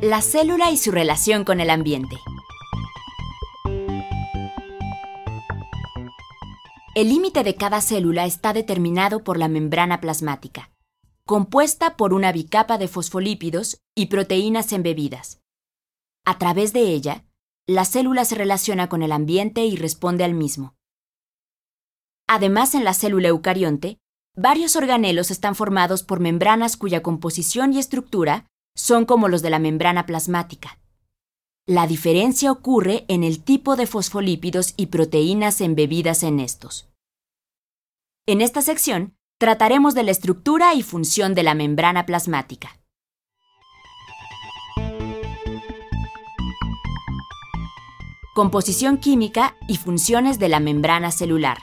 La célula y su relación con el ambiente. El límite de cada célula está determinado por la membrana plasmática, compuesta por una bicapa de fosfolípidos y proteínas embebidas. A través de ella, la célula se relaciona con el ambiente y responde al mismo. Además, en la célula eucarionte, varios organelos están formados por membranas cuya composición y estructura son como los de la membrana plasmática. La diferencia ocurre en el tipo de fosfolípidos y proteínas embebidas en estos. En esta sección trataremos de la estructura y función de la membrana plasmática. Composición química y funciones de la membrana celular.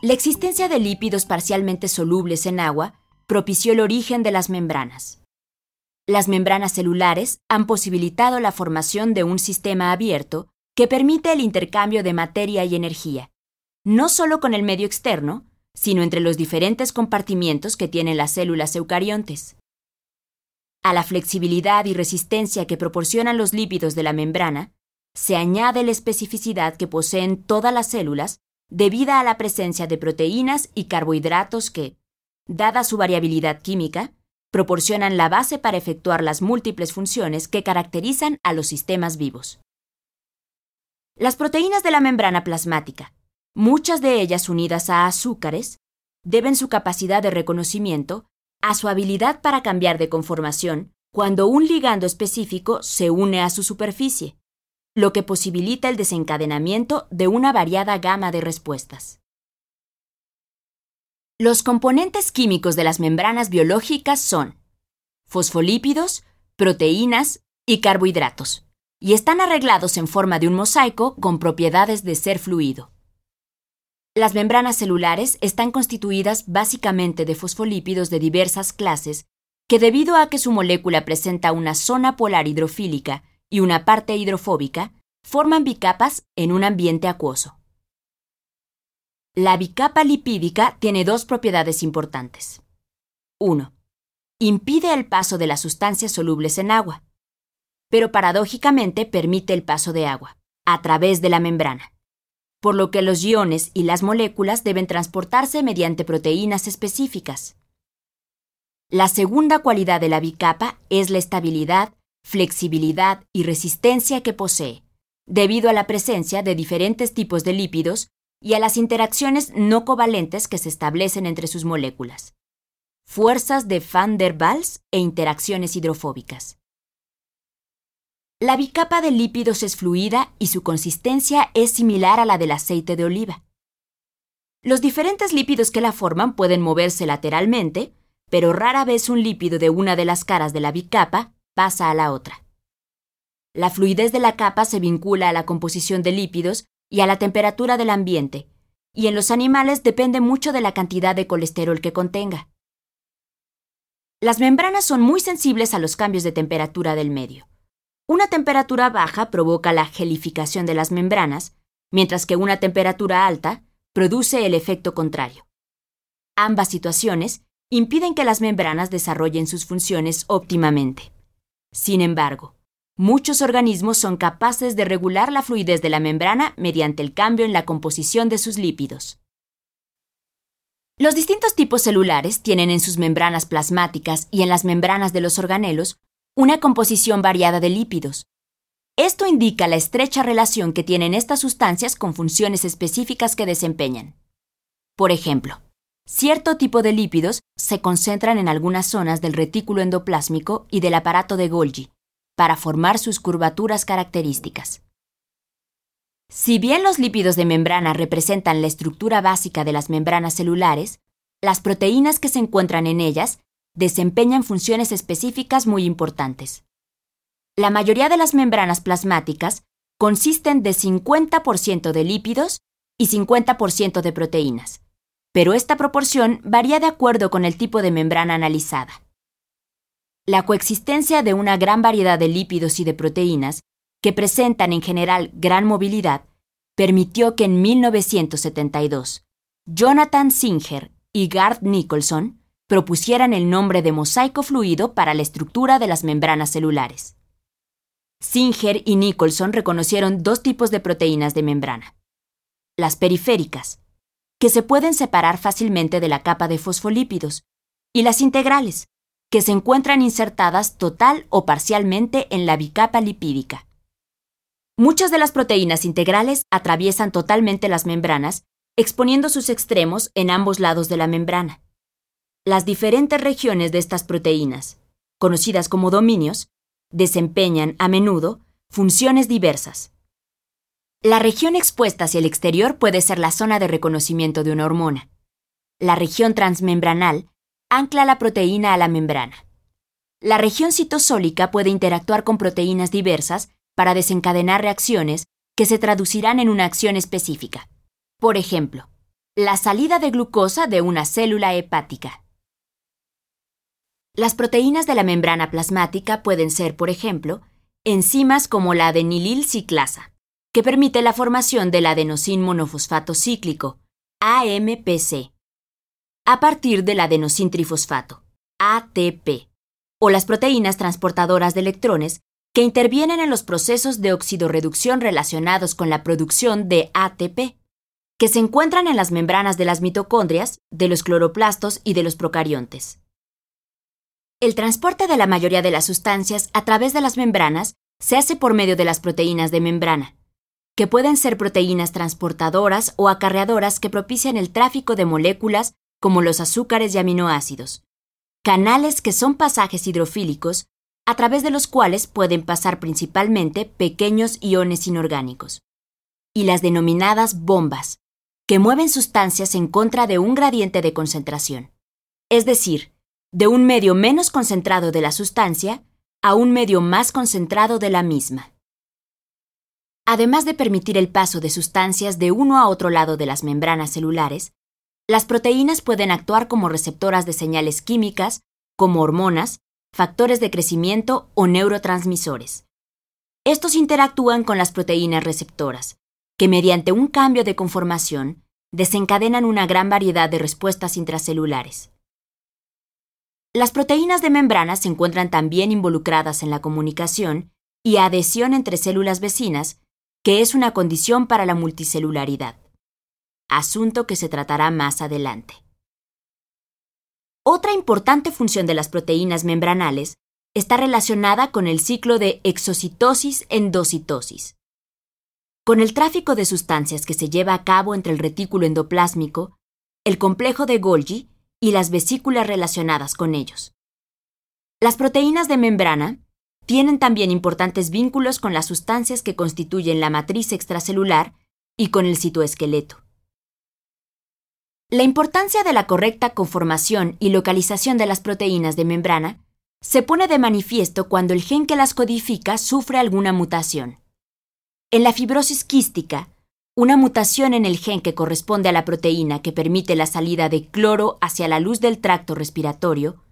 La existencia de lípidos parcialmente solubles en agua propició el origen de las membranas. Las membranas celulares han posibilitado la formación de un sistema abierto que permite el intercambio de materia y energía, no solo con el medio externo, sino entre los diferentes compartimientos que tienen las células eucariontes. A la flexibilidad y resistencia que proporcionan los lípidos de la membrana, se añade la especificidad que poseen todas las células debida a la presencia de proteínas y carbohidratos que, dada su variabilidad química, proporcionan la base para efectuar las múltiples funciones que caracterizan a los sistemas vivos. Las proteínas de la membrana plasmática, muchas de ellas unidas a azúcares, deben su capacidad de reconocimiento a su habilidad para cambiar de conformación cuando un ligando específico se une a su superficie, lo que posibilita el desencadenamiento de una variada gama de respuestas. Los componentes químicos de las membranas biológicas son fosfolípidos, proteínas y carbohidratos, y están arreglados en forma de un mosaico con propiedades de ser fluido. Las membranas celulares están constituidas básicamente de fosfolípidos de diversas clases que debido a que su molécula presenta una zona polar hidrofílica y una parte hidrofóbica, forman bicapas en un ambiente acuoso. La bicapa lipídica tiene dos propiedades importantes. 1. Impide el paso de las sustancias solubles en agua, pero paradójicamente permite el paso de agua, a través de la membrana, por lo que los iones y las moléculas deben transportarse mediante proteínas específicas. La segunda cualidad de la bicapa es la estabilidad, flexibilidad y resistencia que posee, debido a la presencia de diferentes tipos de lípidos y a las interacciones no covalentes que se establecen entre sus moléculas, fuerzas de Van der Waals e interacciones hidrofóbicas. La bicapa de lípidos es fluida y su consistencia es similar a la del aceite de oliva. Los diferentes lípidos que la forman pueden moverse lateralmente, pero rara vez un lípido de una de las caras de la bicapa pasa a la otra. La fluidez de la capa se vincula a la composición de lípidos y a la temperatura del ambiente, y en los animales depende mucho de la cantidad de colesterol que contenga. Las membranas son muy sensibles a los cambios de temperatura del medio. Una temperatura baja provoca la gelificación de las membranas, mientras que una temperatura alta produce el efecto contrario. Ambas situaciones impiden que las membranas desarrollen sus funciones óptimamente. Sin embargo, Muchos organismos son capaces de regular la fluidez de la membrana mediante el cambio en la composición de sus lípidos. Los distintos tipos celulares tienen en sus membranas plasmáticas y en las membranas de los organelos una composición variada de lípidos. Esto indica la estrecha relación que tienen estas sustancias con funciones específicas que desempeñan. Por ejemplo, cierto tipo de lípidos se concentran en algunas zonas del retículo endoplásmico y del aparato de Golgi, para formar sus curvaturas características. Si bien los lípidos de membrana representan la estructura básica de las membranas celulares, las proteínas que se encuentran en ellas desempeñan funciones específicas muy importantes. La mayoría de las membranas plasmáticas consisten de 50% de lípidos y 50% de proteínas, pero esta proporción varía de acuerdo con el tipo de membrana analizada la coexistencia de una gran variedad de lípidos y de proteínas, que presentan en general gran movilidad, permitió que en 1972 Jonathan Singer y Garth Nicholson propusieran el nombre de mosaico fluido para la estructura de las membranas celulares. Singer y Nicholson reconocieron dos tipos de proteínas de membrana. Las periféricas, que se pueden separar fácilmente de la capa de fosfolípidos, y las integrales, que se encuentran insertadas total o parcialmente en la bicapa lipídica. Muchas de las proteínas integrales atraviesan totalmente las membranas, exponiendo sus extremos en ambos lados de la membrana. Las diferentes regiones de estas proteínas, conocidas como dominios, desempeñan a menudo funciones diversas. La región expuesta hacia el exterior puede ser la zona de reconocimiento de una hormona. La región transmembranal ancla la proteína a la membrana. La región citosólica puede interactuar con proteínas diversas para desencadenar reacciones que se traducirán en una acción específica. Por ejemplo, la salida de glucosa de una célula hepática. Las proteínas de la membrana plasmática pueden ser, por ejemplo, enzimas como la adenilil ciclasa, que permite la formación del adenosín monofosfato cíclico, AMPC, a partir del adenosín trifosfato, ATP, o las proteínas transportadoras de electrones que intervienen en los procesos de oxidorreducción relacionados con la producción de ATP, que se encuentran en las membranas de las mitocondrias, de los cloroplastos y de los procariontes. El transporte de la mayoría de las sustancias a través de las membranas se hace por medio de las proteínas de membrana, que pueden ser proteínas transportadoras o acarreadoras que propician el tráfico de moléculas como los azúcares y aminoácidos, canales que son pasajes hidrofílicos a través de los cuales pueden pasar principalmente pequeños iones inorgánicos, y las denominadas bombas, que mueven sustancias en contra de un gradiente de concentración, es decir, de un medio menos concentrado de la sustancia a un medio más concentrado de la misma. Además de permitir el paso de sustancias de uno a otro lado de las membranas celulares, las proteínas pueden actuar como receptoras de señales químicas, como hormonas, factores de crecimiento o neurotransmisores. Estos interactúan con las proteínas receptoras, que mediante un cambio de conformación desencadenan una gran variedad de respuestas intracelulares. Las proteínas de membrana se encuentran también involucradas en la comunicación y adhesión entre células vecinas, que es una condición para la multicelularidad, asunto que se tratará más adelante. Otra importante función de las proteínas membranales está relacionada con el ciclo de exocitosis-endocitosis. Con el tráfico de sustancias que se lleva a cabo entre el retículo endoplásmico, el complejo de Golgi y las vesículas relacionadas con ellos. Las proteínas de membrana tienen también importantes vínculos con las sustancias que constituyen la matriz extracelular y con el citoesqueleto. La importancia de la correcta conformación y localización de las proteínas de membrana se pone de manifiesto cuando el gen que las codifica sufre alguna mutación. En la fibrosis quística, una mutación en el gen que corresponde a la proteína que permite la salida de cloro hacia la luz del tracto respiratorio,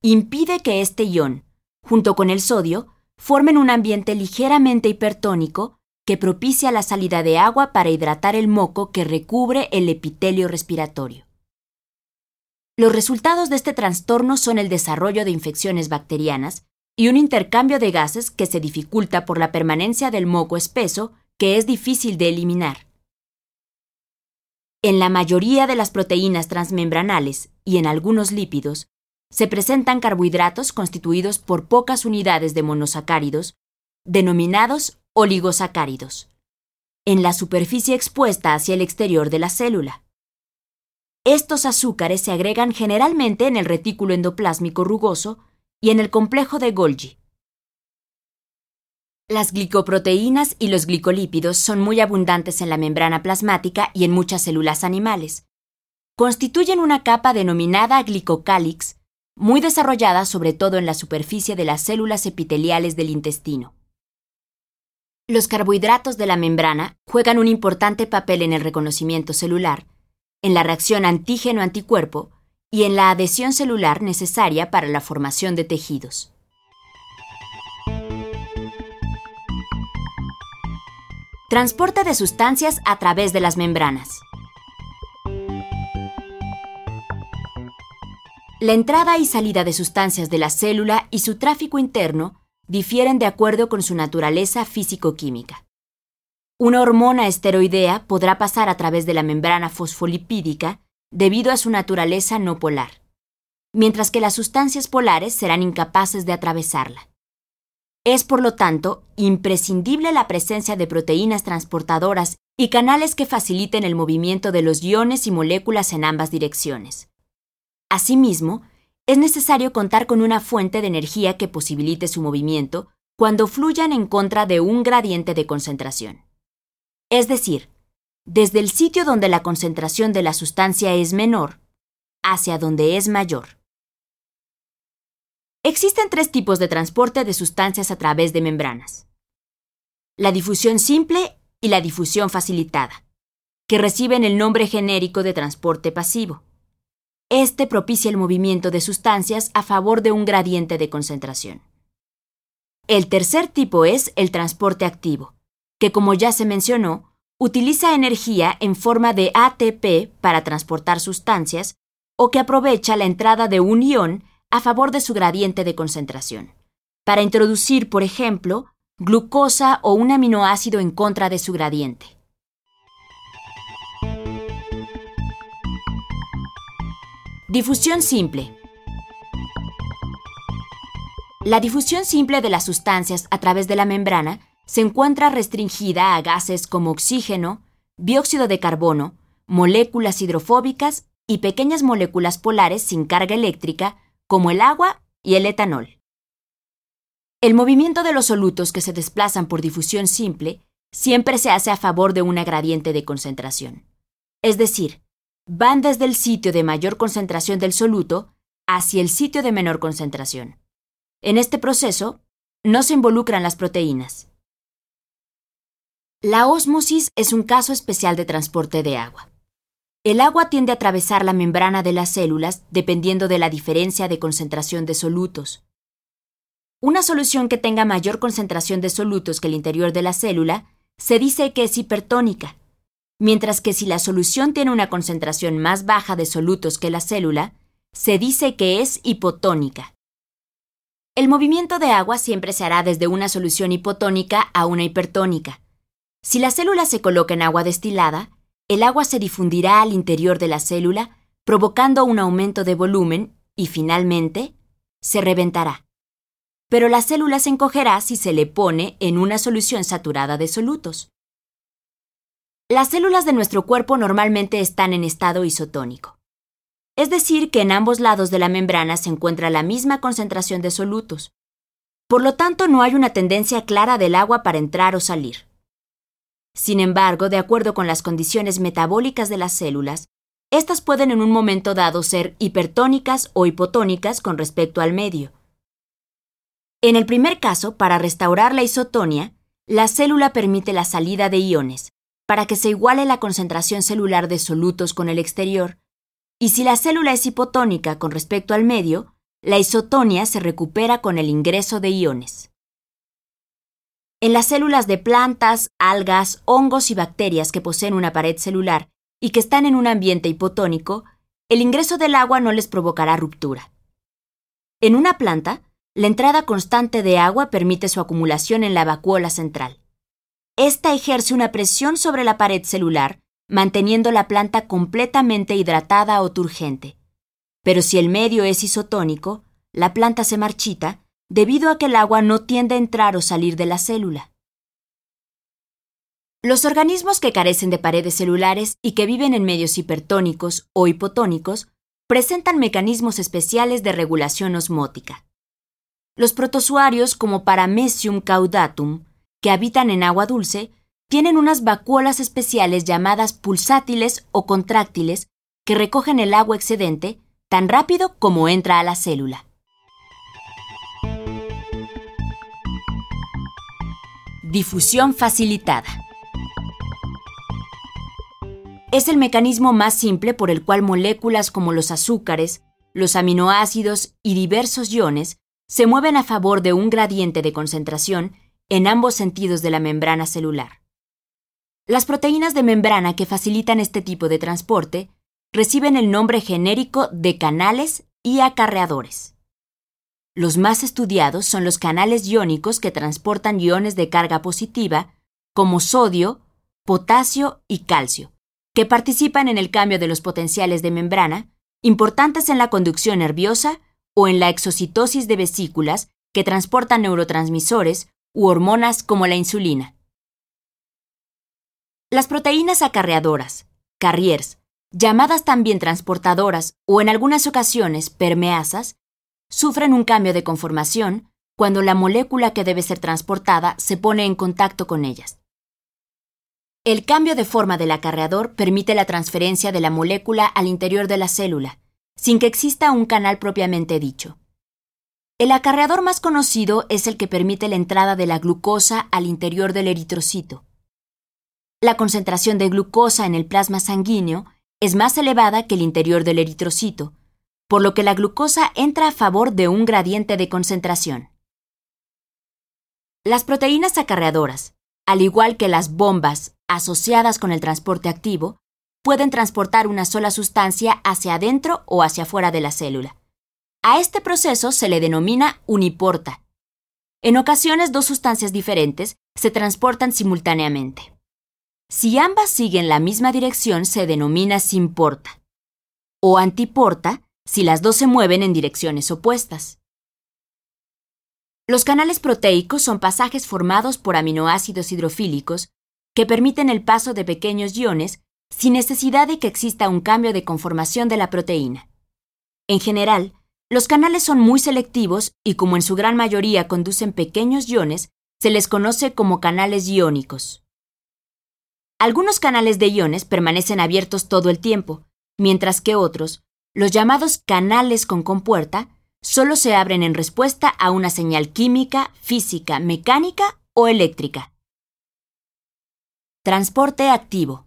impide que este ion, junto con el sodio, formen un ambiente ligeramente hipertónico que propicia la salida de agua para hidratar el moco que recubre el epitelio respiratorio. Los resultados de este trastorno son el desarrollo de infecciones bacterianas y un intercambio de gases que se dificulta por la permanencia del moco espeso que es difícil de eliminar. En la mayoría de las proteínas transmembranales y en algunos lípidos, se presentan carbohidratos constituidos por pocas unidades de monosacáridos, denominados oligosacáridos, en la superficie expuesta hacia el exterior de la célula. Estos azúcares se agregan generalmente en el retículo endoplásmico rugoso y en el complejo de Golgi. Las glicoproteínas y los glicolípidos son muy abundantes en la membrana plasmática y en muchas células animales. Constituyen una capa denominada glicocálix, muy desarrollada sobre todo en la superficie de las células epiteliales del intestino. Los carbohidratos de la membrana juegan un importante papel en el reconocimiento celular, en la reacción antígeno-anticuerpo y en la adhesión celular necesaria para la formación de tejidos. Transporte de sustancias a través de las membranas. La entrada y salida de sustancias de la célula y su tráfico interno difieren de acuerdo con su naturaleza físico-química. Una hormona esteroidea podrá pasar a través de la membrana fosfolipídica debido a su naturaleza no polar, mientras que las sustancias polares serán incapaces de atravesarla. Es, por lo tanto, imprescindible la presencia de proteínas transportadoras y canales que faciliten el movimiento de los iones y moléculas en ambas direcciones. Asimismo, es necesario contar con una fuente de energía que posibilite su movimiento cuando fluyan en contra de un gradiente de concentración. Es decir, desde el sitio donde la concentración de la sustancia es menor hacia donde es mayor. Existen tres tipos de transporte de sustancias a través de membranas. La difusión simple y la difusión facilitada, que reciben el nombre genérico de transporte pasivo. Este propicia el movimiento de sustancias a favor de un gradiente de concentración. El tercer tipo es el transporte activo, que como ya se mencionó, utiliza energía en forma de ATP para transportar sustancias o que aprovecha la entrada de un ion a favor de su gradiente de concentración, para introducir, por ejemplo, glucosa o un aminoácido en contra de su gradiente. Difusión simple. La difusión simple de las sustancias a través de la membrana se encuentra restringida a gases como oxígeno, dióxido de carbono, moléculas hidrofóbicas y pequeñas moléculas polares sin carga eléctrica como el agua y el etanol. El movimiento de los solutos que se desplazan por difusión simple siempre se hace a favor de una gradiente de concentración. Es decir, van desde el sitio de mayor concentración del soluto hacia el sitio de menor concentración. En este proceso, no se involucran las proteínas. La ósmosis es un caso especial de transporte de agua. El agua tiende a atravesar la membrana de las células dependiendo de la diferencia de concentración de solutos. Una solución que tenga mayor concentración de solutos que el interior de la célula se dice que es hipertónica, mientras que si la solución tiene una concentración más baja de solutos que la célula, se dice que es hipotónica. El movimiento de agua siempre se hará desde una solución hipotónica a una hipertónica. Si la célula se coloca en agua destilada, el agua se difundirá al interior de la célula, provocando un aumento de volumen y finalmente se reventará. Pero la célula se encogerá si se le pone en una solución saturada de solutos. Las células de nuestro cuerpo normalmente están en estado isotónico. Es decir, que en ambos lados de la membrana se encuentra la misma concentración de solutos. Por lo tanto, no hay una tendencia clara del agua para entrar o salir. Sin embargo, de acuerdo con las condiciones metabólicas de las células, estas pueden en un momento dado ser hipertónicas o hipotónicas con respecto al medio. En el primer caso, para restaurar la isotonia, la célula permite la salida de iones, para que se iguale la concentración celular de solutos con el exterior, y si la célula es hipotónica con respecto al medio, la isotonia se recupera con el ingreso de iones. En las células de plantas, algas, hongos y bacterias que poseen una pared celular y que están en un ambiente hipotónico, el ingreso del agua no les provocará ruptura. En una planta, la entrada constante de agua permite su acumulación en la vacuola central. Esta ejerce una presión sobre la pared celular, manteniendo la planta completamente hidratada o turgente. Pero si el medio es isotónico, la planta se marchita debido a que el agua no tiende a entrar o salir de la célula. Los organismos que carecen de paredes celulares y que viven en medios hipertónicos o hipotónicos presentan mecanismos especiales de regulación osmótica. Los protozoarios como Paramecium caudatum, que habitan en agua dulce, tienen unas vacuolas especiales llamadas pulsátiles o contráctiles que recogen el agua excedente tan rápido como entra a la célula. Difusión facilitada. Es el mecanismo más simple por el cual moléculas como los azúcares, los aminoácidos y diversos iones se mueven a favor de un gradiente de concentración en ambos sentidos de la membrana celular. Las proteínas de membrana que facilitan este tipo de transporte reciben el nombre genérico de canales y acarreadores. Los más estudiados son los canales iónicos que transportan iones de carga positiva, como sodio, potasio y calcio, que participan en el cambio de los potenciales de membrana, importantes en la conducción nerviosa o en la exocitosis de vesículas que transportan neurotransmisores u hormonas como la insulina. Las proteínas acarreadoras, carriers, llamadas también transportadoras o en algunas ocasiones permeasas, sufren un cambio de conformación cuando la molécula que debe ser transportada se pone en contacto con ellas. El cambio de forma del acarreador permite la transferencia de la molécula al interior de la célula, sin que exista un canal propiamente dicho. El acarreador más conocido es el que permite la entrada de la glucosa al interior del eritrocito. La concentración de glucosa en el plasma sanguíneo es más elevada que el interior del eritrocito, por lo que la glucosa entra a favor de un gradiente de concentración. Las proteínas acarreadoras, al igual que las bombas asociadas con el transporte activo, pueden transportar una sola sustancia hacia adentro o hacia afuera de la célula. A este proceso se le denomina uniporta. En ocasiones dos sustancias diferentes se transportan simultáneamente. Si ambas siguen la misma dirección se denomina simporta. O antiporta si las dos se mueven en direcciones opuestas. Los canales proteicos son pasajes formados por aminoácidos hidrofílicos que permiten el paso de pequeños iones sin necesidad de que exista un cambio de conformación de la proteína. En general, los canales son muy selectivos y como en su gran mayoría conducen pequeños iones, se les conoce como canales iónicos. Algunos canales de iones permanecen abiertos todo el tiempo, mientras que otros, los llamados canales con compuerta, solo se abren en respuesta a una señal química, física, mecánica o eléctrica. Transporte activo.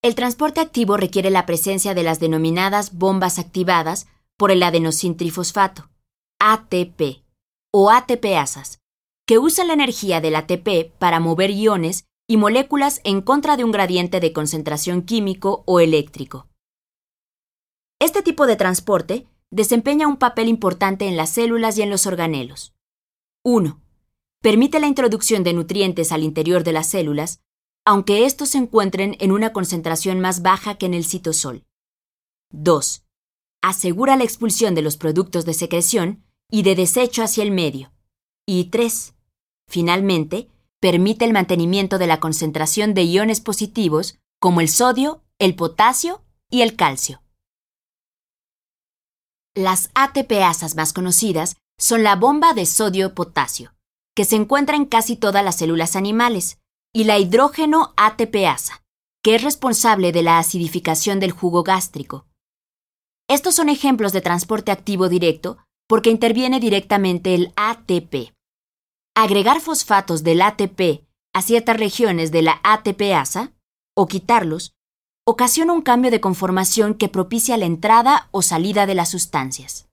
El transporte activo requiere la presencia de las denominadas bombas activadas por el adenosintrifosfato, ATP, o ATPasas, que usan la energía del ATP para mover iones y moléculas en contra de un gradiente de concentración químico o eléctrico. Este tipo de transporte desempeña un papel importante en las células y en los organelos. 1. Permite la introducción de nutrientes al interior de las células, aunque estos se encuentren en una concentración más baja que en el citosol. 2. Asegura la expulsión de los productos de secreción y de desecho hacia el medio. Y 3. Finalmente, permite el mantenimiento de la concentración de iones positivos como el sodio, el potasio y el calcio. Las ATPasas más conocidas son la bomba de sodio-potasio, que se encuentra en casi todas las células animales, y la hidrógeno ATPasa, que es responsable de la acidificación del jugo gástrico. Estos son ejemplos de transporte activo directo porque interviene directamente el ATP. Agregar fosfatos del ATP a ciertas regiones de la ATPasa, o quitarlos, ocasiona un cambio de conformación que propicia la entrada o salida de las sustancias.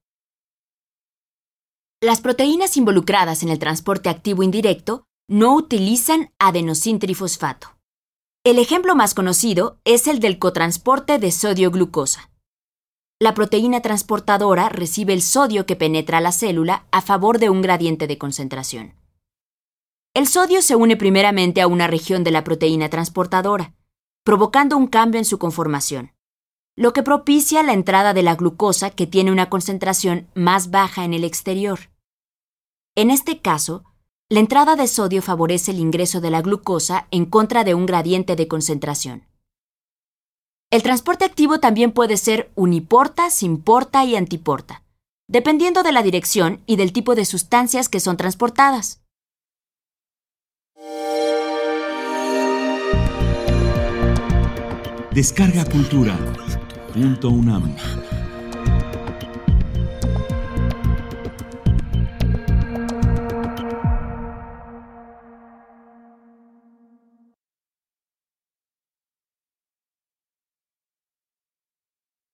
Las proteínas involucradas en el transporte activo indirecto no utilizan adenosintrifosfato. El ejemplo más conocido es el del cotransporte de sodio-glucosa. La proteína transportadora recibe el sodio que penetra la célula a favor de un gradiente de concentración. El sodio se une primeramente a una región de la proteína transportadora, provocando un cambio en su conformación, lo que propicia la entrada de la glucosa que tiene una concentración más baja en el exterior. En este caso, la entrada de sodio favorece el ingreso de la glucosa en contra de un gradiente de concentración. El transporte activo también puede ser uniporta, simporta y antiporta, dependiendo de la dirección y del tipo de sustancias que son transportadas. Descarga Cultura. Punto UNAM.